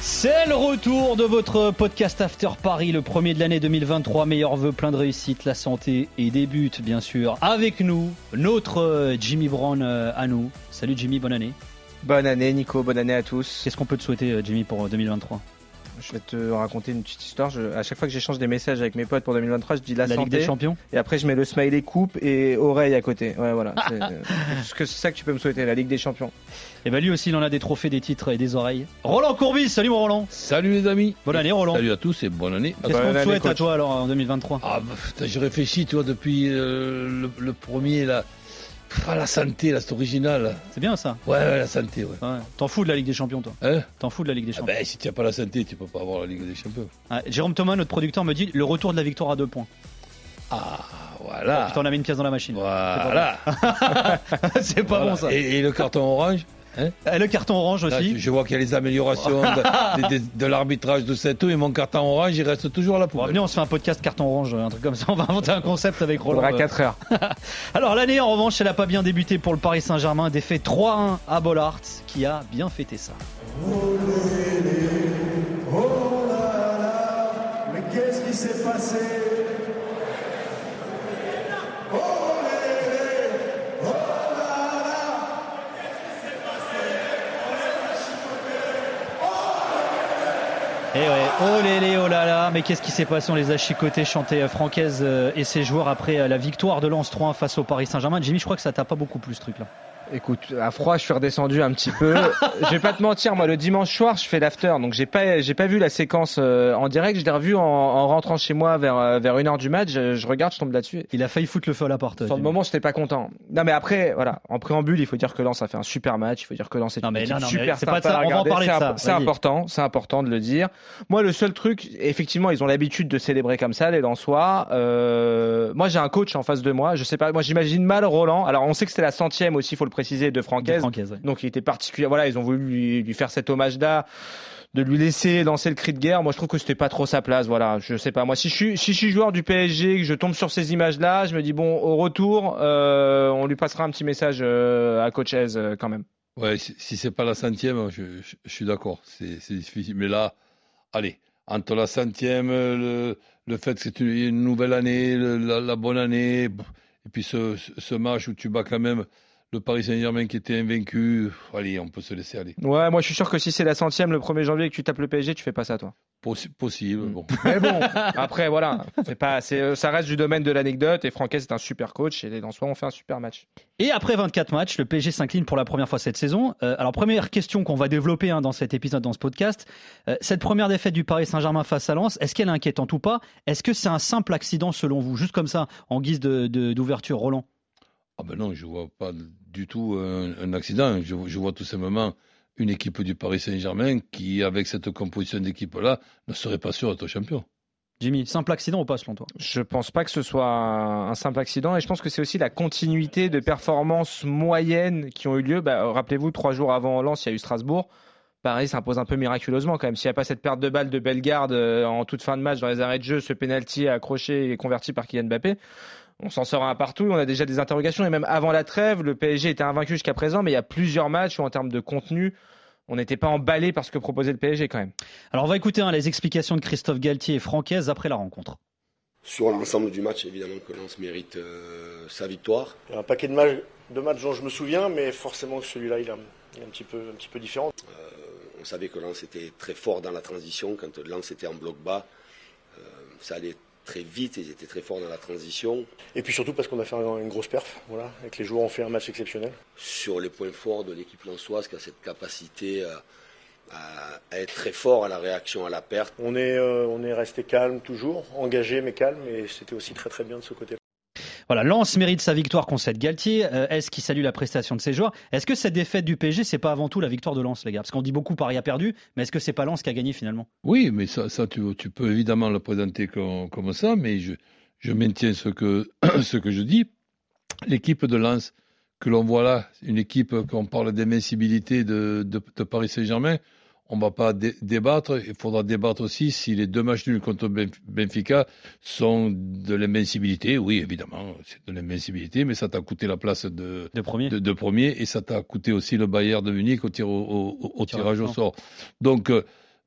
C'est le retour de votre podcast After Paris, le premier de l'année 2023. Meilleurs vœux, plein de réussite, la santé et des buts, bien sûr. Avec nous, notre euh, Jimmy Brown euh, à nous. Salut Jimmy, bonne année. Bonne année Nico, bonne année à tous. Qu'est-ce qu'on peut te souhaiter, euh, Jimmy, pour 2023 Je vais te raconter une petite histoire. Je- à chaque fois que j'échange des messages avec mes potes pour 2023, je dis la, La Ligue des Champions Et après, je mets le smiley coupe et oreille à côté. Ouais, voilà. C'est que c'est ça que tu peux me souhaiter, la Ligue des Champions. Et bah lui aussi, il en a des trophées, des titres et des oreilles. Roland Courbis, salut mon Roland. Salut les amis. Bonne année, Roland. Salut à tous et bonne année. Qu'est-ce Bonne qu'on te souhaite à toi alors en 2023 Ah, bah, réfléchis, tu vois, depuis euh, le, le premier, là. Ah, la santé, là, c'est original. C'est bien ça. Ouais, ouais, la santé, ouais. Ouais. T'en fous de la Ligue des Champions, toi Hein T'en fous de la Ligue des ah Champions ben, si tu n'as pas la santé, tu peux pas avoir la Ligue des Champions. Ah, Jérôme Thomas, notre producteur, me dit le retour de la victoire à deux points. Ah, voilà. Putain, on a mis une pièce dans la machine. Voilà. C'est pas Voilà. bon ça. Et, et le carton orange Et le carton orange Là, aussi. je, je vois qu'il y a les améliorations de, de- de- de l'arbitrage de cette eau et mon carton orange, il reste toujours à la Bon, venez, on se fait un podcast carton orange, un truc comme ça. On va inventer un concept avec Roland. Euh, 4 heures. Alors l'année, en revanche, elle a pas bien débuté pour le Paris Saint-Germain. Défait 3-1 à Bollard, qui a bien fêté ça. Mais qu'est-ce qui s'est passé Et ouais, oh lélé, oh là là, mais qu'est-ce qui s'est passé? On les a chicotés, chantait euh, Francaise euh, et ses joueurs après euh, la victoire de Lens 3 face au Paris Saint-Germain. Jimmy, je crois que ça t'a pas beaucoup plu ce truc-là. Écoute, à froid, je suis redescendu un petit peu. je vais pas te mentir, moi, le dimanche soir, je fais l'after, donc j'ai pas, j'ai pas vu la séquence euh, en direct. Je l'ai revu en, en rentrant chez moi vers euh, vers une heure du match. Je, je regarde, je tombe là-dessus. Il a failli foutre le feu à la porte. Sur le moment, j'étais pas content. Non, mais après, voilà, en préambule, il faut dire que Lens a fait un super match. Il faut dire que Lens est Non, une mais équipe non, non, mais super c'est pas sympa de ça, à on va en regarder. parler de C'est imp- important, c'est important de le dire. Moi, le seul truc, effectivement, ils ont l'habitude de célébrer comme ça, les Lensois. Euh, moi, j'ai un coach en face de moi. Je sais pas, moi, j'imagine mal Roland. Alors, on sait que c'était la centième aussi, il faut le préciser, de De Francaise. Ouais. Donc il était particulier. Voilà, ils ont voulu lui, lui faire cet hommage-là, de lui laisser lancer le cri de guerre. Moi, je trouve que c'était pas trop sa place. Voilà, je sais pas. Moi, si je suis, si je suis joueur du PSG, que je tombe sur ces images-là, je me dis bon, au retour, euh, on lui passera un petit message euh, à Coach Hez, euh, quand même. Ouais, si, si c'est pas la centième, je, je- je suis d'accord. C'est c'est difficile. Mais là, allez, entre la centième, le, le fait que c'est une, une nouvelle année, le- la, la bonne année, et puis ce, ce match où tu bats quand même le Paris Saint-Germain qui était invaincu, allez, on peut se laisser aller. Ouais, moi, je suis sûr que si c'est la centième le 1er janvier et que tu tapes le PSG, tu fais pas ça, toi. Possi- possible, Mm. bon. Mais bon, après, voilà, c'est pas, c'est, euh, ça reste du domaine de l'anecdote. Et Franquet, c'est un super coach et les Lensois ont fait un super match. Et après 24 matchs, le PSG s'incline pour la première fois cette saison. Euh, alors première question qu'on va développer hein, dans cet épisode, dans ce podcast. Euh, cette première défaite du Paris Saint-Germain face à Lens, est-ce qu'elle est inquiétante ou pas? Est-ce que c'est un simple accident selon vous? Juste comme ça, en guise de- de- d'ouverture, Roland Ah ben non, je vois pas du tout un, un accident. Je, je vois tout simplement une équipe du Paris Saint-Germain qui, avec cette composition d'équipe-là, ne serait pas sûr d'être champion. Jimmy, simple accident ou pas selon toi? Je pense pas que ce soit un, un simple accident et je pense que c'est aussi la continuité de performances moyennes qui ont eu lieu. Bah, Rappelez-vous, trois jours avant Lens, il y a eu Strasbourg. Paris s'impose un peu miraculeusement quand même. S'il n'y a pas cette perte de balle de Bellegarde euh, en toute fin de match dans les arrêts de jeu, ce penalty accroché et converti par Kylian Mbappé, on s'en sort un partout. On a déjà des interrogations et même avant la trêve, le PSG était invaincu jusqu'à présent, mais il y a plusieurs matchs où en termes de contenu, on n'était pas emballé par ce que proposait le PSG quand même. Alors on va écouter hein, les explications de Christophe Galtier et Francaise après la rencontre. Sur l'ensemble du match, évidemment que Lens mérite euh, sa victoire. Il y a un paquet de, matchs- de matchs dont je me souviens, mais forcément celui-là, il, est un petit peu, un petit peu différent. Euh, on savait que Lens était très fort dans la transition. Quand Lens était en bloc bas, euh, ça allait très vite, ils étaient très forts dans la transition. Et puis surtout parce qu'on a fait un- une grosse perf, voilà, que les joueurs ont fait un match exceptionnel. Sur les points forts de l'équipe lensoise qui a cette capacité euh, à, à être très fort à la réaction à la perte. On est, euh, on est resté calme toujours, engagé mais calme, et c'était aussi très très bien de ce côté-là. Voilà, Lens mérite sa victoire concède Galtier. Euh, Est-ce qu'il salue la prestation de ses joueurs? Est-ce que cette défaite du PSG, c'est pas avant tout la victoire de Lens, les gars? Parce qu'on dit beaucoup Paris a perdu, mais est-ce que c'est pas Lens qui a gagné finalement? Oui, mais ça, tu, peux évidemment le présenter comme, ça, mais je, maintiens ce que, je dis. L'équipe de Lens, que l'on voit là, une équipe, quand on parle d'invincibilité de, de Paris Saint-Germain, on ne va pas dé- débattre. Il faudra débattre aussi si les deux matchs nuls contre Benf- Benfica sont de l'invincibilité. Oui, évidemment, c'est de l'invincibilité, mais ça t'a coûté la place de, De premier. de, de premier et ça t'a coûté aussi le Bayern de Munich au, tir, au, au- au tirage au sort. Donc, euh,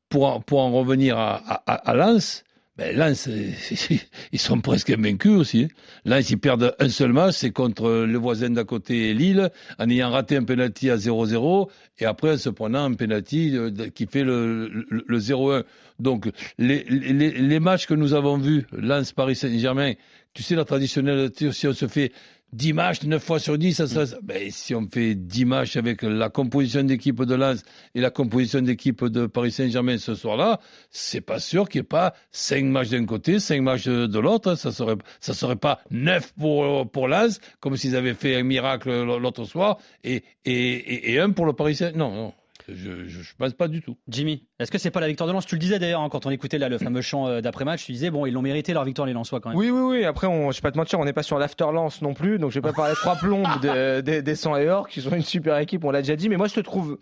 pour en, pour en revenir à, à, à Lens, ben Lens, ils sont presque invaincus aussi. hein. Lens, ils perdent un seul match, c'est contre le voisin d'à côté, Lille, en ayant raté un penalty à 0-0 et après en se prenant un penalty euh, qui fait le, le, le 0-1. Donc, les, les, matchs que nous avons vus, Lens, Paris Saint-Germain, tu sais, la traditionnelle, si on se fait 10 matchs, 9 fois sur 10, ça, ça, ça- ben, si on fait 10 matchs avec la composition d'équipe de Lens et la composition d'équipe de Paris Saint-Germain ce soir-là, c'est pas sûr qu'il n'y ait pas 5 matchs d'un côté, 5 matchs de l'autre. Ça serait, ça serait pas 9 pour, pour Lens, comme s'ils avaient fait un miracle l'autre soir, et, et, et, et pour le Paris Saint-Germain. Non, non. Je, pense pas du tout. Jimmy, est-ce que c'est pas la victoire de Lens? Tu le disais d'ailleurs hein, quand on écoutait là, le fameux chant euh, d'après-match. Tu disais bon, ils l'ont mérité leur victoire les Lensois quand même. Oui, oui, oui. Après, on, je vais pas te mentir, on n'est pas sur l'after lance non plus, donc je vais pas parler trois plombes de- des des 100 et or, qui sont une super équipe, on l'a déjà dit. Mais moi, je te trouve,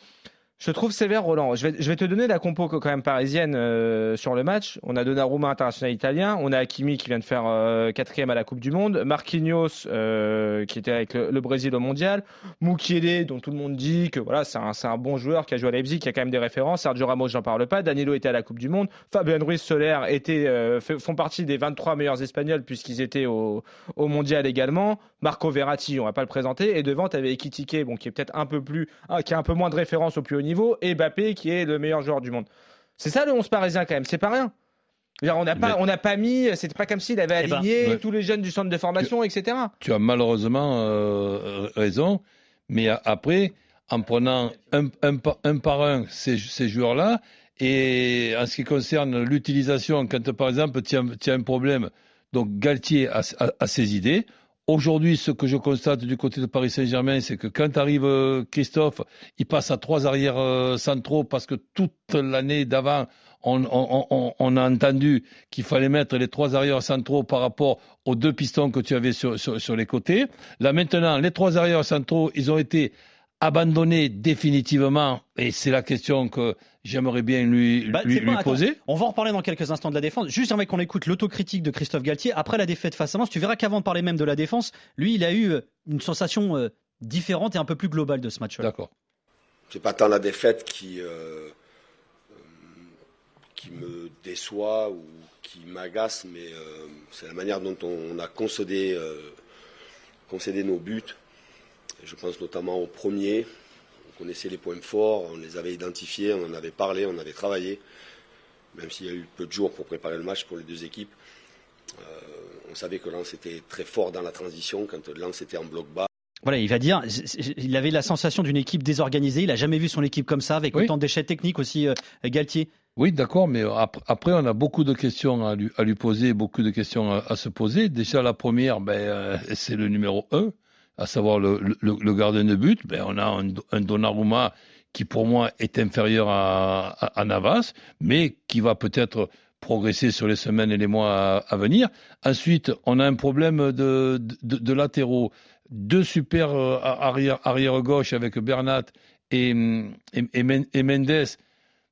je trouve sévère, Roland. Je vais, te donner la compo quand même parisienne euh, sur le match. On a Donnarumma, international italien. On a Hakimi qui vient de faire euh, quatrième à la Coupe du Monde. Marquinhos euh, qui était avec le, Brésil au Mondial. Mukiele, dont tout le monde dit que voilà, c'est un, un bon joueur qui a joué à Leipzig, qui a quand même des références. Sergio Ramos, j'en parle pas. Danilo était à la Coupe du Monde. Fabien Ruiz Soler était, font partie des 23 meilleurs Espagnols puisqu'ils étaient au, Mondial également. Marco Verratti, on va pas le présenter. Et devant, tu avais Ekitike, qui est peut-être un peu plus, ah, qui a un peu moins de référence au plus haut niveau. Et Mbappé, qui est le meilleur joueur du monde. C'est ça le 11 parisien quand même, c'est pas rien. On n'a pas, Mais- on n'a pas mis, c'était pas comme s'il avait Eh ben, aligné ouais. tous les jeunes du centre de formation, etc. Tu as malheureusement euh, raison, mais après, en prenant un, un par- un par un ces, ces joueurs-là, et en ce qui concerne l'utilisation, quand par exemple tu as, tu as un problème, donc Galtier a, a- a ses idées. Aujourd'hui, ce que je constate du côté de Paris Saint-Germain, c'est que quand arrive euh, Christophe, il passe à trois arrières euh, centraux parce que toute l'année d'avant, on, on- on- on a entendu qu'il fallait mettre les trois arrières centraux par rapport aux deux pistons que tu avais sur, sur, sur les côtés. Là maintenant, les trois arrières centraux, ils ont été abandonnés définitivement, et c'est la question que j'aimerais bien lui, Bah, lui, attends, poser. on va en reparler dans quelques instants de la défense. Juste avec qu'on écoute l'autocritique de Christophe Galtier après la défaite face à Lens. Tu verras qu'avant de parler même de la défense, lui, il a eu euh, une sensation euh, différente et un peu plus globale de ce match-là. D'accord. C'est pas tant la défaite qui, euh, euh, qui me déçoit ou qui m'agace, mais euh, c'est la manière dont on a concédé, euh, concédé nos buts. Je pense notamment au premier. On connaissait les points forts, on les avait identifiés, on en avait parlé, on avait travaillé. Même s'il y a eu peu de jours pour préparer le match pour les deux équipes. Euh, on savait que Lens était très fort dans la transition quand Lens était en bloc bas. Voilà, il va dire, il avait la sensation d'une équipe désorganisée. Il a jamais vu son équipe comme ça, avec Oui. autant d'échecs techniques aussi, euh, Galtier. Oui, d'accord, mais ap- après, on a beaucoup de questions à lui, à lui poser, beaucoup de questions à, à se poser. Déjà, la première, ben, euh, c'est le numéro un, à savoir le, le, gardien de but. Ben, on a un, un Donnarumma qui, pour moi, est inférieur à, Navas, mais qui va peut-être progresser sur les semaines et les mois à, venir. Ensuite, on a un problème de, latéraux. Deux super euh, arrière, gauche avec Bernat et, et Mendes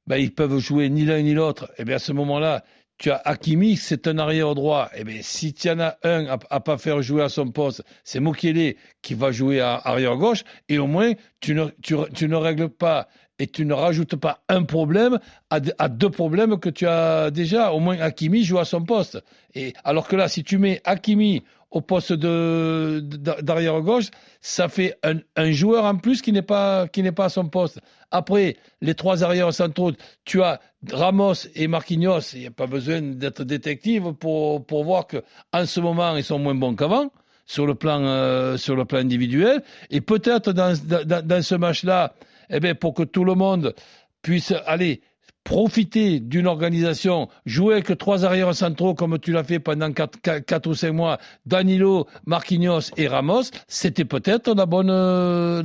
ben, ils peuvent jouer ni l'un ni l'autre. Et bien à ce moment-là, tu as Hakimi, c'est un arrière droit. Et bien si tu en as un à, pas faire jouer à son poste, c'est Mokele qui va jouer à arrière gauche. Et au moins, tu ne, tu, ne règles pas et tu ne rajoutes pas un problème à, à deux problèmes que tu as déjà. Au moins, Hakimi joue à son poste. Et alors que là, si tu mets Hakimi au poste de d'arrière gauche, ça fait un, un joueur en plus qui n'est pas qui n'est pas à son poste. Après, les trois arrières centraux, tu as Ramos et Marquinhos. Il n'y a pas besoin d'être détective pour pour voir que en ce moment ils sont moins bons qu'avant sur le plan euh, sur le plan individuel. Et peut-être dans, dans dans ce match-là, eh bien pour que tout le monde puisse aller profiter d'une organisation, jouer avec trois arrières centraux comme tu l'as fait pendant quatre, quatre, quatre ou cinq mois, Danilo, Marquinhos et Ramos, c'était peut-être la bonne, euh,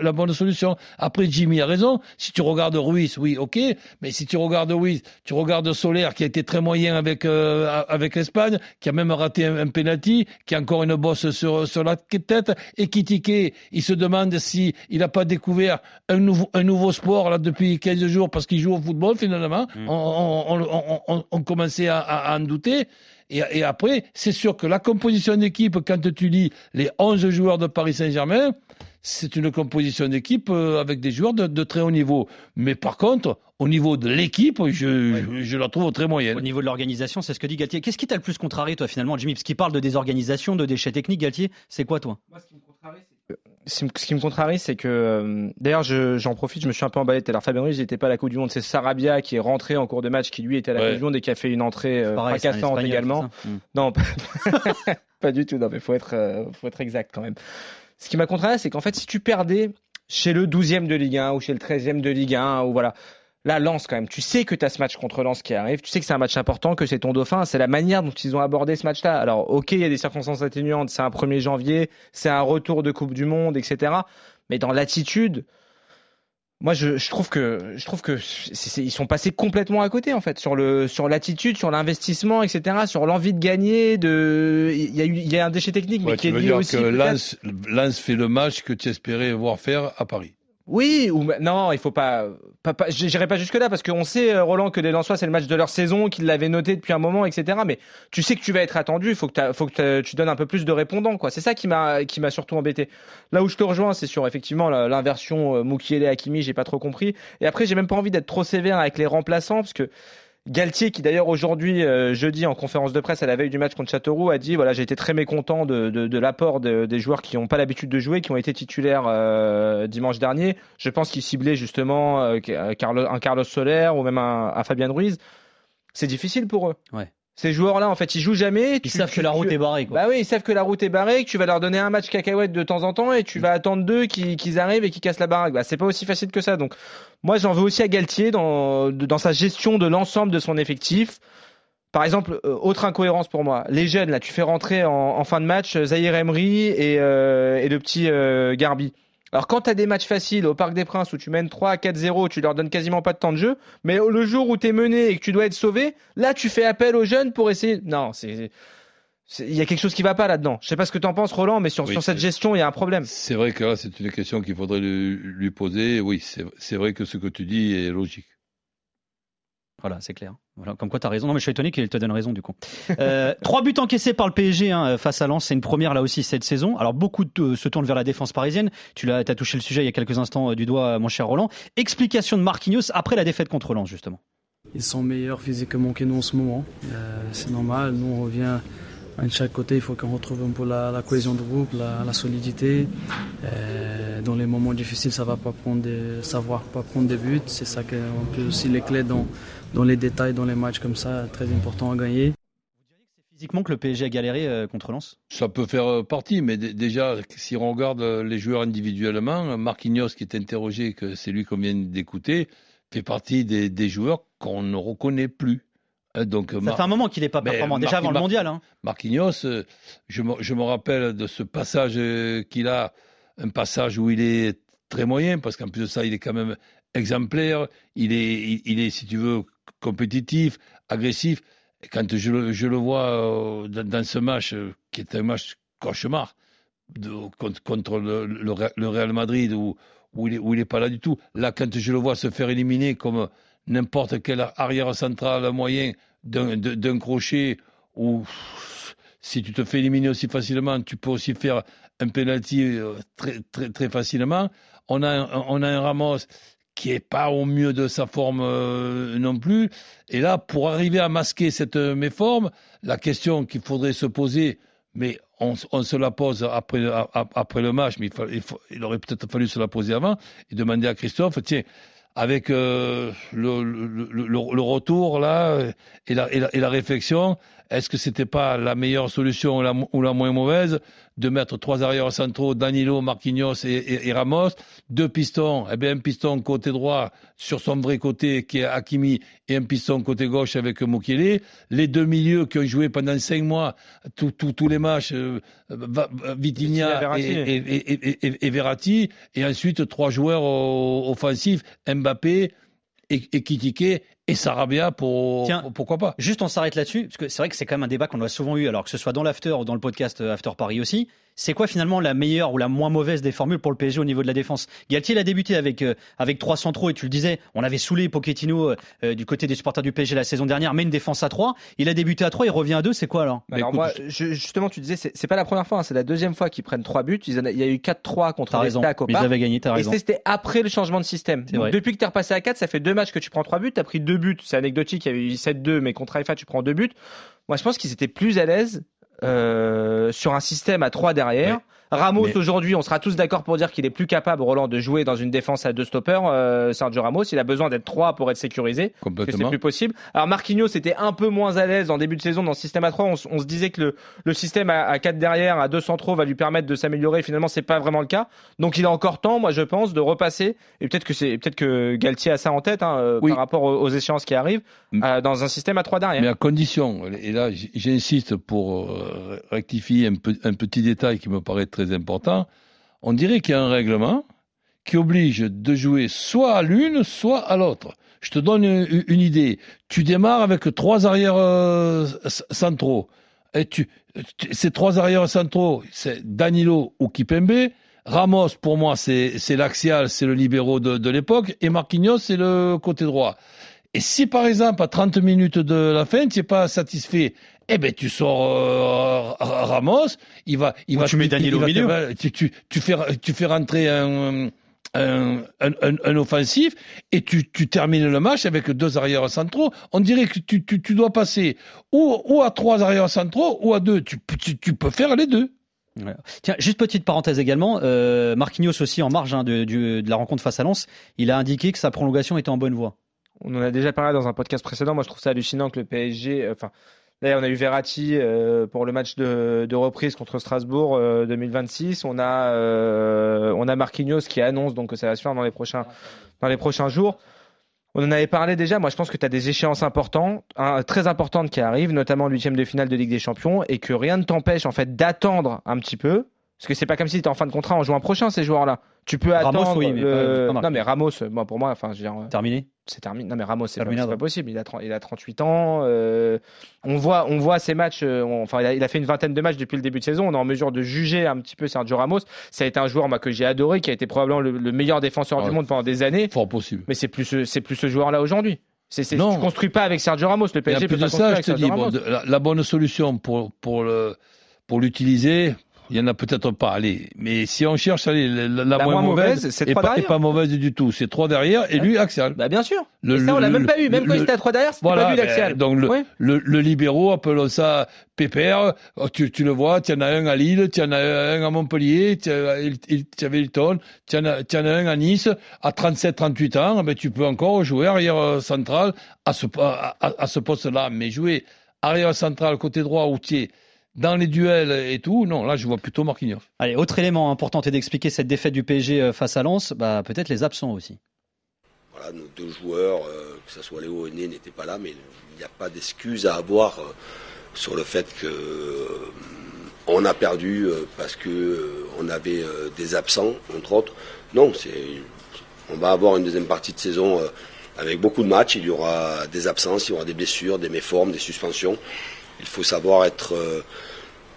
la, bonne solution. Après, Jimmy a raison. Si tu regardes Ruiz, oui, ok. Mais si tu regardes Ruiz, tu regardes Soler qui a été très moyen avec euh, avec l'Espagne, qui a même raté un, un penalty, qui a encore une bosse sur sur la tête, et Kitike, il se demande si il n'a pas découvert un nouveau un nouveau sport là depuis 15 jours parce qu'il joue au football finalement. Mm. On, on, on, on, on commençait à, en douter. Et, et après, c'est sûr que la composition d'équipe, quand tu lis les 11 joueurs de Paris Saint-Germain, c'est une composition d'équipe euh, avec des joueurs de, de très haut niveau. Mais par contre, au niveau de l'équipe, je, je, je la trouve très moyenne. Au niveau de l'organisation, c'est ce que dit Galtier. Qu'est-ce qui t'a le plus contrarié, toi, finalement, Jimmy? Parce qu'il parle de désorganisation, de déchets techniques, Galtier. C'est quoi, toi? Ce qui me- ce qui me contrarie, c'est que. euh, D'ailleurs, je- j'en profite, je me suis un peu emballé tout à l'heure. Fabien Ruiz n'était pas à la Coupe du Monde. C'est Sarabia qui est rentré en cours de match, qui lui était à la Ouais. Coupe du Monde et qui a fait une entrée euh, Pareil, fracassante Espagnol, également. Mm. Non, pas, pas du tout. Non, mais faut être, euh, faut être exact quand même. Ce qui m'a contrarié, c'est qu'en fait, si tu perdais chez le 12e de Ligue 1 ou chez le 13e de Ligue 1 ou voilà. Là, Lens, quand même, tu sais que tu as ce match contre Lens qui arrive, tu sais que c'est un match important, que c'est ton dauphin, c'est la manière dont ils ont abordé ce match-là. Alors, ok, il y a des circonstances atténuantes, c'est un 1er janvier, c'est un retour de Coupe du Monde, etc. Mais dans l'attitude, moi, je, je trouve que je trouve que ils sont passés complètement à côté en fait sur le sur l'attitude, sur l'investissement, etc. Sur l'envie de gagner. De il y a eu il y a un déchet technique, mais Ouais, qui est lié dire aussi. que Lens, Lens fait le match que tu espérais voir faire à Paris. Oui, ou non, il faut pas. pas, pas J'irai pas jusque là parce qu'on sait euh, Roland que les Lensois c'est le match de leur saison, qu'ils l'avaient noté depuis un moment, etc. Mais tu sais que tu vas être attendu. Il faut que, faut que tu donnes un peu plus de répondants, quoi. C'est ça qui m'a qui m'a surtout embêté. Là où je te rejoins, c'est sur effectivement l'inversion euh, Mukiele Hakimi, j'ai pas trop compris. Et après, j'ai même pas envie d'être trop sévère avec les remplaçants parce que. Galtier, qui d'ailleurs aujourd'hui, euh, jeudi, en conférence de presse à la veille du match contre Châteauroux, a dit voilà, j'ai été très mécontent de, l'apport de- des joueurs qui n'ont pas l'habitude de jouer, qui ont été titulaires euh, dimanche dernier. Je pense qu'il ciblait justement euh, un Carlos Soler ou même un, un Fabien Ruiz. C'est difficile pour eux. Ouais. Ces joueurs-là, en fait, ils jouent jamais. Ils Tu- savent tu- que la route tu- est barrée, quoi. Bah oui, ils savent que la route est barrée, que tu vas leur donner un match cacahuète de temps en temps et tu vas attendre d'eux qu'ils qu'ils arrivent et qu'ils cassent la baraque. Bah, c'est pas aussi facile que ça. Donc, moi, j'en veux aussi à Galtier dans, dans sa gestion de l'ensemble de son effectif. Par exemple, euh, autre incohérence pour moi, les jeunes, là, tu fais rentrer en, en fin de match euh, Zahir Emery et, euh, et le petit euh, Garbi. Alors quand tu as des matchs faciles au Parc des Princes où tu mènes 3 à 4-0, tu leur donnes quasiment pas de temps de jeu, mais le jour où tu es mené et que tu dois être sauvé, là tu fais appel aux jeunes pour essayer... Non, c'est... Il y a quelque chose qui va pas là-dedans. Je sais pas ce que tu en penses, Roland, mais sur, Oui, sur cette gestion, il y a un problème. C'est vrai que là, c'est une question qu'il faudrait lui, lui poser. Oui, c'est vrai que ce que tu dis est logique. Voilà, c'est clair. Comme quoi tu as raison. Non, mais je suis étonné qu'il te donne raison du coup. Euh, trois buts encaissés par le PSG hein, face à Lens, c'est une première là aussi cette saison. Alors beaucoup de- se tournent vers la défense parisienne. Tu l'as, as touché le sujet il y a quelques instants euh, du doigt, mon cher Roland. Explication de Marquinhos après la défaite contre Lens justement. Ils sont meilleurs physiquement que nous en ce moment. Euh, c'est normal, nous on revient de chaque côté, il faut qu'on retrouve un peu la, cohésion de groupe, la, solidité. Euh, dans les moments difficiles, ça va pas prendre des, va pas prendre des buts. C'est ça qu'on peut aussi les clés dans, dans les détails, dans les matchs comme ça, très important à gagner. Physiquement que le PSG a galéré euh, contre Lens. Ça peut faire euh, partie, mais déjà, si on regarde euh, les joueurs individuellement, Marquinhos, qui est interrogé, que c'est lui qu'on vient d'écouter, fait partie des, des joueurs qu'on ne reconnaît plus. Donc, Ça Mar- fait un moment qu'il n'est pas performant. Déjà avant le mondial. Hein. Marquinhos, je me, je me rappelle de ce passage qu'il a, un passage où il est très moyen, parce qu'en plus de ça, il est quand même exemplaire, il est, il, il est si tu veux, compétitif, agressif. Quand je le, vois euh, dans, ce match, euh, qui est un match cauchemar, contre, le, le Re- le Real Madrid, où, il n'est pas là du tout, là, quand je le vois se faire éliminer comme n'importe quel arrière central moyen d'un crochet, ou si tu te fais éliminer aussi facilement, tu peux aussi faire un penalty euh, très, facilement. On a un Ramos qui est pas au mieux de sa forme euh, non plus. Et là, pour arriver à masquer cette euh, méforme, la question qu'il faudrait se poser, mais on, se la pose après, le match, mais il, aurait peut-être fallu se la poser avant, et demander à Christophe, tiens, avec euh, le, retour là et la, réflexion, est-ce que c'était pas la meilleure solution ou la moins mauvaise? De mettre trois arrières centraux, Danilo, Marquinhos et, et- et Ramos, deux pistons, eh bien un piston côté droit sur son vrai côté qui est Hakimi et un piston côté gauche avec Mokele, les deux milieux qui ont joué pendant cinq mois tous les matchs, euh, Vitinha et, Verratti, et ensuite trois joueurs offensifs, Mbappé et, et Kitike et Sarabia pour Tiens. pour- pourquoi pas? Juste, on s'arrête là-dessus, parce que c'est vrai que c'est quand même un débat qu'on a souvent eu, alors que ce soit dans l'after ou dans le podcast euh, After Paris aussi. C'est quoi finalement la meilleure ou la moins mauvaise des formules pour le PSG au niveau de la défense? Galtier il a débuté avec euh, avec trois centraux et tu le disais, on avait saoulé Pochettino euh, euh, du côté des supporters du PSG la saison dernière, mais une défense à trois. Il a débuté à trois, il revient à deux, c'est quoi alors? Bah Alors écoute, moi, je- justement, tu disais, c'est c'est pas la première fois, hein, c'est la deuxième fois qu'ils prennent trois buts. Ils en a- il y a eu 4-3 contre T'as les raison, mais ils avaient gagné, t'as Et raison. c'était après le changement de système. Donc, depuis que tu es repassé à 4, ça fait deux matchs que tu prends trois buts. Tu as pris deux buts. C'est anecdotique, il y avait eu 7-2, mais contre Haïfa, tu prends deux buts. Moi, je pense qu'ils étaient plus à l'aise euh, sur un système à trois derrière. Ouais. Ramos, Mais- aujourd'hui, on sera tous d'accord pour dire qu'il est plus capable, Roland, de jouer dans une défense à deux stoppers. Euh, Sergio Ramos, il a besoin d'être trois pour être sécurisé. que c'est Complètement. plus possible. Alors Marquinhos était un peu moins à l'aise en début de saison dans le système à 3. On, on se disait que le, le système à, à 4 derrière, à 2 centraux, va lui permettre de s'améliorer. Finalement, c'est pas vraiment le cas. Donc il a encore temps, moi je pense, de repasser. Et peut-être que c'est peut-être que Galtier a ça en tête hein, euh, Oui. par rapport aux, aux échéances qui arrivent euh, dans un système à 3 derrière. Mais à condition, et là j'insiste pour rectifier un, peu- un petit détail qui me paraît très important, on dirait qu'il y a un règlement qui oblige de jouer soit à l'une, soit à l'autre. Je te donne une, idée. Tu démarres avec trois arrières euh, centraux. Et tu, ces trois arrières centraux, c'est Danilo ou Kipembe. Ramos, pour moi, c'est c'est l'axial, c'est le libéraux de, de l'époque. Et Marquinhos, c'est le côté droit. Et si par exemple à 30 minutes de la fin, tu n'es pas satisfait, eh ben tu sors euh, Ra- Ramos, il va, il Ou va, tu mets va au milieu. tu, tu, tu fais, tu fais rentrer un, un, un, un- un offensif et tu, tu termines le match avec deux arrières centraux. On dirait que tu, tu, tu dois passer ou, ou à trois arrières centraux ou à deux. Tu, tu, tu peux faire les deux. Ouais. Tiens, juste petite parenthèse également, euh, Marquinhos aussi en marge hein, de, de la rencontre face à Lens, il a indiqué que sa prolongation était en bonne voie. On en a déjà parlé dans un podcast précédent. Moi, je trouve ça hallucinant que le PSG. euh, Enfin, là, on a eu Verratti euh, pour le match de, reprise contre Strasbourg euh, 2026. On a, euh, on a Marquinhos qui annonce donc que ça va se faire dans les prochains, jours. On en avait parlé déjà. Moi, je pense que tu as des échéances importantes, hein, très importantes qui arrivent, notamment le huitième de finale de Ligue des Champions, et que rien ne t'empêche en fait d'attendre un petit peu. Parce que c'est pas comme si tu en fin de contrat en juin prochain, ces joueurs-là. Tu peux Ramos, attendre. oui, mais le- pas- pas non, mais Ramos, moi, pour moi, enfin, je veux dire, Terminé c'est terminé. Non mais Ramos, c'est pas, c'est pas possible. Il a, 30 il a 38 ans. euh, on voit, on voit ses matchs. euh, on- enfin, il a, il a fait une vingtaine de matchs depuis le début de saison. On est en mesure de juger un petit peu Sergio Ramos. Ça a été un joueur moi que j'ai adoré, qui a été probablement le, le meilleur défenseur Ouais. du monde pendant des années. Fort possible. Mais c'est plus, ce- plus ce joueur-là aujourd'hui. C'est, Non. tu construis pas avec Sergio Ramos. Le PSG peut plus pas ça, je te dis, bon, la, la bonne solution pour, pour, le, pour l'utiliser, il y en a peut-être pas. Allez, mais si on cherche allez, la, la La moins, moins mauvaise, c'est trois pas, et pas mauvaise du tout. C'est trois derrière et lui axial. Bah bien sûr. Le- Et ça, on l'a même pas eu. Même le- quand il était à 3 derrière, c'était pas vu ben, l'axial. donc le, Oui. le, le libéraux, appelons ça pépère. Oh, Tu, tu le vois, tu en as un à Lille, tu en as un à Montpellier, tu avais Hilton, tu en, as, en as un à Nice. À 37-38 ans, ben, tu peux encore jouer arrière euh, central à ce, à, à- à ce poste-là. Mais jouer arrière central, côté droit, es dans les duels et tout, non, là, je vois plutôt Marquinhos. Allez, autre élément pour tenter d'expliquer cette défaite du PSG euh, face à Lens, bah, peut-être les absents aussi. Voilà, nos deux joueurs, euh, que ce soit Léo et Né, n'étaient pas là, mais il n'y a pas d'excuse à avoir euh, sur le fait que euh, on a perdu euh, parce que euh, on avait euh, des absents, entre autres. Non, c'est on va avoir une deuxième partie de saison euh, avec beaucoup de matchs. Il y aura des absences, il y aura des blessures, des méformes, des suspensions. Il faut savoir être euh,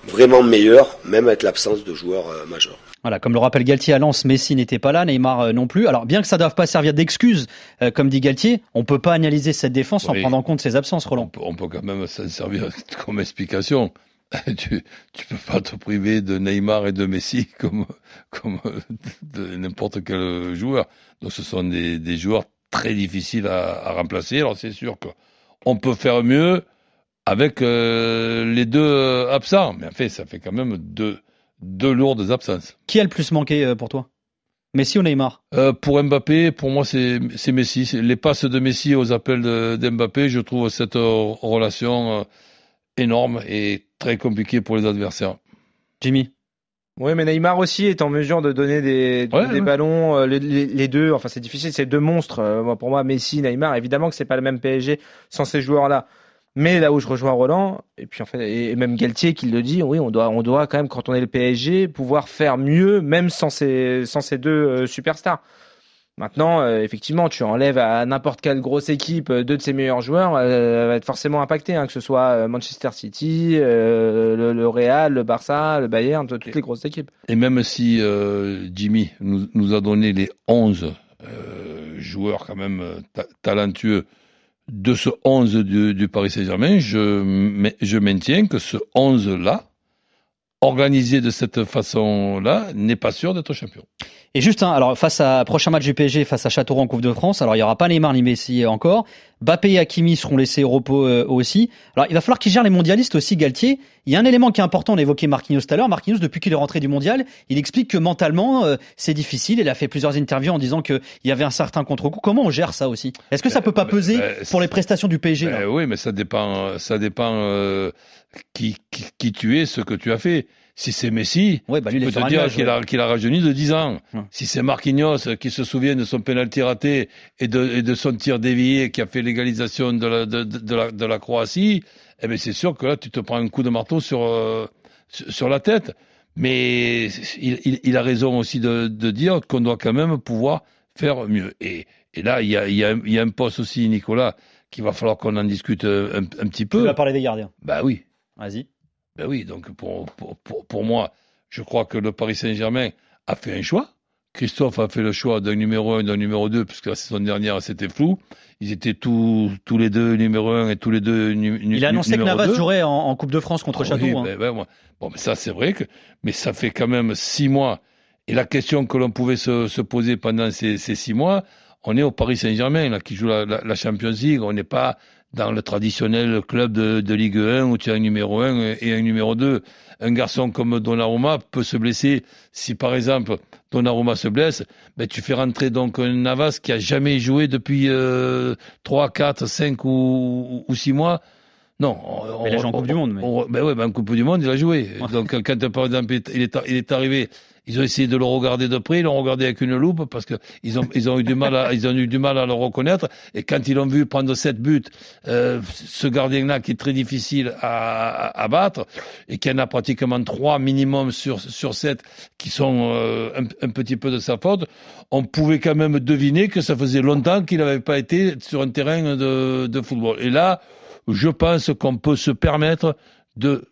vraiment meilleur, même avec l'absence de joueurs euh, majeurs. Voilà, comme le rappelle Galtier à Lens, Messi n'était pas là, Neymar euh, non plus. Alors bien que ça ne doive pas servir d'excuse, euh, comme dit Galtier, on peut pas analyser cette défense en prenant en compte ses absences, On Roland. peut, on peut quand même s'en servir comme explication. tu, tu peux pas te priver de Neymar et de Messi comme, comme de n'importe quel joueur. Donc ce sont des, des joueurs très difficiles à, à remplacer. Alors c'est sûr que on peut faire mieux avec euh, les deux euh, absents. Mais en fait, ça fait quand même deux, deux lourdes absences. Qui a le plus manqué euh, pour toi? Messi ou Neymar? Euh, pour Mbappé, pour moi, c'est Messi. Les passes de Messi aux appels de- d'Mbappé, je trouve cette relation énorme et très compliqué pour les adversaires. Jimmy? Oui, mais Neymar aussi est en mesure de donner des, Ouais, des ouais. ballons. euh, Les, les- les deux, enfin c'est difficile, c'est deux monstres. Euh, moi, pour moi, Messi, Neymar, évidemment que c'est pas le même PSG sans ces joueurs-là. Mais là où je rejoins Roland, et puis en fait, et même Galtier qui le dit, oui, on doit, on doit quand même, quand on est le PSG, pouvoir faire mieux, même sans ces, sans ces deux euh, superstars. Maintenant, euh, effectivement, tu enlèves à n'importe quelle grosse équipe euh, deux de ses meilleurs joueurs, euh, va être forcément impacté, hein, que ce soit Manchester City, le, le Real, le Barça, le Bayern, toutes les grosses équipes. Et même si Jimmy nous, nous a donné les 11 euh, joueurs quand même ta- talentueux de ce 11 du, Paris Saint-Germain, je, je maintiens que ce 11-là, organisé de cette façon-là, n'est pas sûr d'être champion. Et juste, hein, alors face à prochain match du PSG face à Châteauroux en Coupe de France, alors il y aura pas Neymar ni Messi encore. Bappé et Hakimi seront laissés au repos euh, aussi. Alors il va falloir qu'il gère les mondialistes aussi, Galtier. Il y a un élément qui est important, on évoquait Marquinhos tout à l'heure. Marquinhos, depuis qu'il est rentré du mondial, il explique que mentalement euh, c'est difficile. Il a fait plusieurs interviews en disant qu'il y avait un certain contre-coup. Comment on gère ça aussi? Est-ce que ça peut pas ben, peser ben, pour les prestations du PSG là? Ben oui, mais ça dépend, ça dépend euh, qui, qui, qui tu es, ce que tu as fait. Si c'est Messi, Ouais, bah lui, est peux te dire qu'il a, a rajeuni de 10 ans. Ouais. Si c'est Marquinhos qui se souvient de son pénalty raté et de, et de son tir dévié qui a fait l'égalisation de la, de, de, de la, de la Croatie, eh ben c'est sûr que là, tu te prends un coup de marteau sur, euh, sur la tête. Mais il, il, il a raison aussi de, de dire qu'on doit quand même pouvoir faire mieux. Et, et là, il y a, il y, a, il y a un poste aussi, Nicolas, qu'il va falloir qu'on en discute un, un petit Tu peu. vas parler des gardiens? Bah oui. Vas-y. Ben oui, donc pour, pour, pour, pour moi, je crois que le Paris Saint-Germain a fait un choix. Christophe a fait le choix d'un numéro 1 d'un numéro 2, puisque la saison dernière, c'était flou. Ils étaient tous, tous les deux numéro 1 et tous les deux nu, nu- Il a annoncé que numéro Navas 2. jouerait en, en Coupe de France contre Ah Châteauroux. oui, hein. ben, ben, moi. Bon, mais ça, c'est vrai que, mais ça fait quand même six mois. Et la question que l'on pouvait se, se poser pendant ces, ces six mois, on est au Paris Saint-Germain, là, qui joue la, la, la Champions League. On n'est pas dans le traditionnel club de, de Ligue 1 où tu as un numéro 1 et un numéro 2. Un garçon comme Donnarumma peut se blesser. Si par exemple Donnarumma se blesse, ben, tu fais rentrer donc un Navas qui a jamais joué depuis euh, 3, 4, 5 ou, ou 6 mois. Non. on- Mais il a joué en Coupe du Monde, mais- on- ben ouais, ben en Coupe du Monde, il a joué. Ouais. Donc quand par exemple il est, il est arrivé, ils ont essayé de le regarder de près, ils l'ont regardé avec une loupe parce que ils ont ils ont eu du mal à ils ont eu du mal à le reconnaître. Et quand ils l'ont vu prendre sept buts, euh, ce gardien-là qui est très difficile à, à, à battre et qui en a pratiquement trois minimum sur sur sept qui sont euh, un, un petit peu de sa faute, on pouvait quand même deviner que ça faisait longtemps qu'il n'avait pas été sur un terrain de, de football. Et là, je pense qu'on peut se permettre de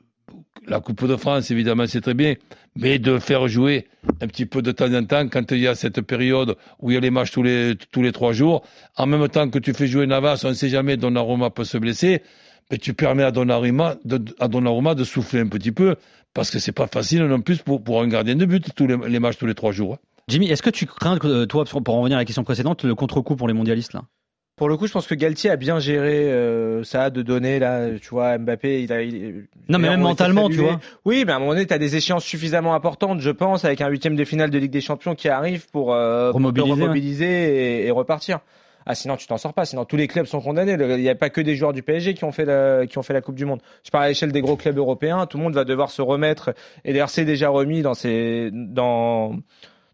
la Coupe de France, évidemment, c'est très bien, mais de faire jouer un petit peu de temps en temps quand il y a cette période où il y a les matchs tous les, trois jours. En même temps que tu fais jouer Navas, on ne sait jamais, Donnarumma peut se blesser, mais tu permets à Donnarumma de, de souffler un petit peu, parce que c'est pas facile non plus pour, un gardien de but, tous les, matchs tous les trois jours. Jimmy, est-ce que tu crains, euh, toi, pour en revenir à la question précédente, le contre-coup pour les mondialistes là? Pour le coup, je pense que Galtier a bien géré euh, ça de donner là, tu vois, Mbappé, il a. il- Non, mais même mentalement, tu vois. Oui, mais à un moment donné, tu as des échéances suffisamment importantes, je pense, avec un huitième de finale de Ligue des Champions qui arrive pour, euh, pour Remobiliser, ouais. remobiliser et, et repartir. Ah, sinon, tu t'en sors pas. Sinon, tous les clubs sont condamnés. Il n'y a pas que des joueurs du PSG qui ont fait la, qui ont fait la Coupe du Monde. Je parle à l'échelle des gros clubs européens. Tout le monde va devoir se remettre. Et d'ailleurs, c'est déjà remis dans ses, dans,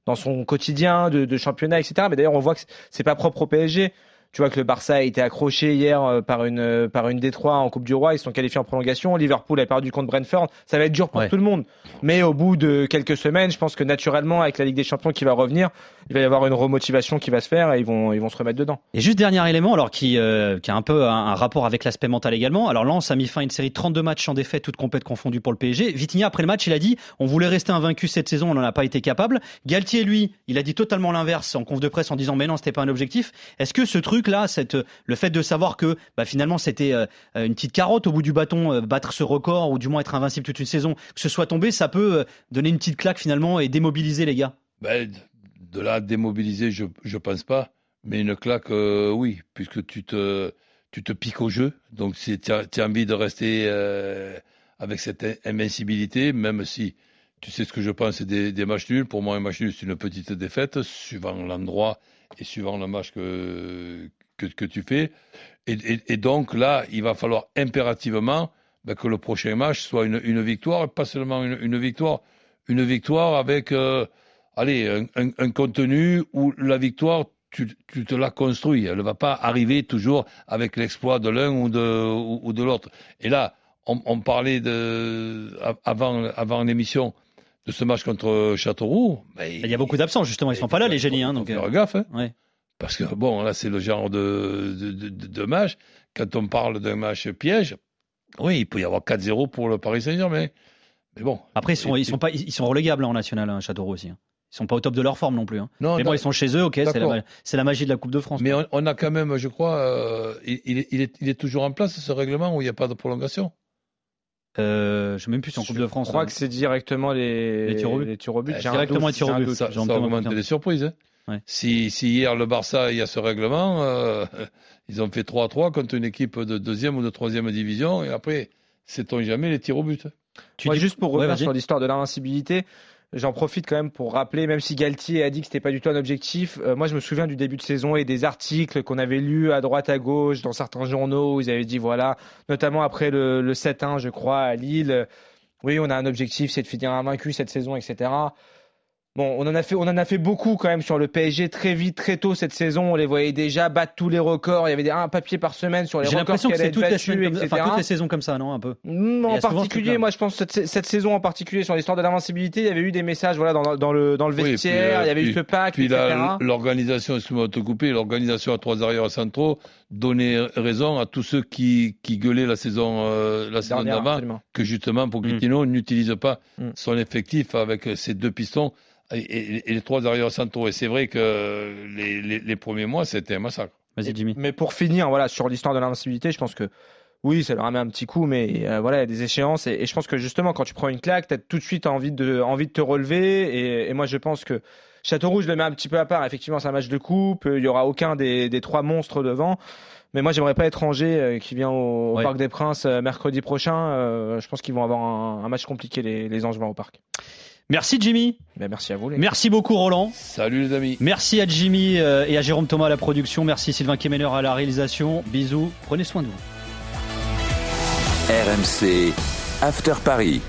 dans son quotidien de, de championnat, etc. Mais d'ailleurs, on voit que c'est pas propre au PSG. Tu vois que le Barça a été accroché hier euh, par une euh, par une Détroit en Coupe du Roi. Ils sont qualifiés en prolongation. Liverpool a perdu contre Brentford. Ça va être dur pour Ouais. tout le monde. Mais au bout de quelques semaines, je pense que naturellement, avec la Ligue des Champions qui va revenir, il va y avoir une remotivation qui va se faire et ils vont ils vont se remettre dedans. Et juste dernier élément, alors qui, euh, qui a un peu un, un rapport avec l'aspect mental également. Alors Lens a mis fin à une série de 32 matchs sans défaite, toutes compètes confondues pour le PSG. Vitinha après le match, il a dit on voulait rester invaincu cette saison, on n'en a pas été capable. Galtier lui, il a dit totalement l'inverse en conf de presse en disant mais non, c'était pas un objectif. Est-ce que ce truc là, cette le fait de savoir que bah, finalement c'était euh, une petite carotte au bout du bâton, euh, battre ce record ou du moins être invincible toute une saison, que ce soit tombé, ça peut euh, donner une petite claque finalement et démobiliser les gars. Ben, de là démobiliser, je je pense pas. Mais une claque, oui, puisque tu te, piques au jeu. Donc, tu as, envie de rester avec cette in- invincibilité, même si tu sais ce que je pense des, des matchs nuls. Pour moi, un match nul, c'est une petite défaite, suivant l'endroit et suivant le match que, que, tu fais. Et, et, donc, là, il va falloir impérativement ben, que le prochain match soit une, une victoire, pas seulement une, une victoire, une victoire avec, euh, allez, un, contenu où la victoire, tu, tu te la construis. Elle ne va pas arriver toujours avec l'exploit de l'un ou de, ou de l'autre. Et là, on, on parlait de, avant, avant l'émission de ce match contre Châteauroux. Ben, Il y a beaucoup d'absents, justement. Ils sont pas là, les génies. Hein, donc, faut euh, faire gaffe. Hein. ouais. Parce que bon, là, c'est le genre de, de, de, de- de match. Quand on parle d'un match piège, oui, il peut y avoir 4-0 pour le Paris Saint-Germain. Mais bon. Après, ils sont, ils sont pas, ils sont relégables hein, en national, hein, Châteauroux aussi. hein. Ils sont pas au top de leur forme non plus. Non, Mais bon, ils sont chez eux, ok, c'est la, magie de la Coupe de France. Mais on, on a quand même, je crois, euh, il, il est, il, est, il est toujours en place ce règlement où il n'y a pas de prolongation. Euh, je sais même plus si en Coupe de France. Je crois hein. que c'est directement les, Les tirs au but. les tirs au but. Eh, J'ai un directement les tirs au but. Ça, ça augmente les surprises. Hein. Ouais. Si, si hier le Barça, il y a ce règlement, euh, ils ont fait 3-3 contre une équipe de deuxième ou de troisième division, et après, sait-on jamais les tirs au but? Tu Moi, dis- juste pour revenir sur l'histoire de l'invincibilité, j'en profite quand même pour rappeler, même si Galtier a dit que c'était pas du tout un objectif, euh, moi je me souviens du début de saison et des articles qu'on avait lus à droite à gauche dans certains journaux où ils avaient dit voilà, notamment après le, le 7-1 je crois à Lille, euh, oui on a un objectif c'est de finir invaincu cette saison etc. Bon, on en a fait, on en a fait beaucoup quand même sur le PSG très vite, très tôt cette saison. On les voyait déjà battre tous les records. Il y avait des, un papier par semaine sur les J'ai records l'impression qui que c'est comme ça- etc. enfin, toutes les saisons comme ça, non Un peu. Mm, Il y En particulier, moi je pense que cette, cette saison en particulier sur l'histoire de l'invincibilité, il y avait eu des messages voilà dans, dans le dans le Oui, et puis, vestiaire, euh, il y avait eu puis- ce pacte, Puis l'organisation, excuse-moi de te couper, l'organisation à trois arrières centraux donnait raison à tous ceux qui, qui gueulaient la saison, euh, la saison Dernière, d'avant, absolument. que justement Pochettino n'utilise pas Mm. son effectif avec ses deux pistons et, et- et les trois arrières centraux. Et c'est vrai que les, les, les premiers mois, c'était un massacre. Vas-y, Jimmy. Mais pour finir, voilà, sur l'histoire de l'invincibilité, je pense que oui, ça leur a mis un petit coup, mais euh, voilà, il y a des échéances. Et, et je pense que justement, quand tu prends une claque, tu as tout de suite envie de, envie de te relever. Et, et moi, je pense que Châteauroux, je le mets un petit peu à part. Effectivement, c'est un match de coupe. Il y aura aucun des, des trois monstres devant. Mais moi, j'aimerais pas être Angers euh, qui vient au, au Ouais. Parc des Princes euh, mercredi prochain. Euh, je pense qu'ils vont avoir un, un match compliqué, les, les Angevins au Parc. Merci, Jimmy. Ben, merci à vous. Les Merci beaucoup, Roland. Salut les amis. Merci à Jimmy euh, et à Jérôme Thomas à la production. Merci Sylvain Kemener à la réalisation. Bisous. Prenez soin de vous. RMC After Paris.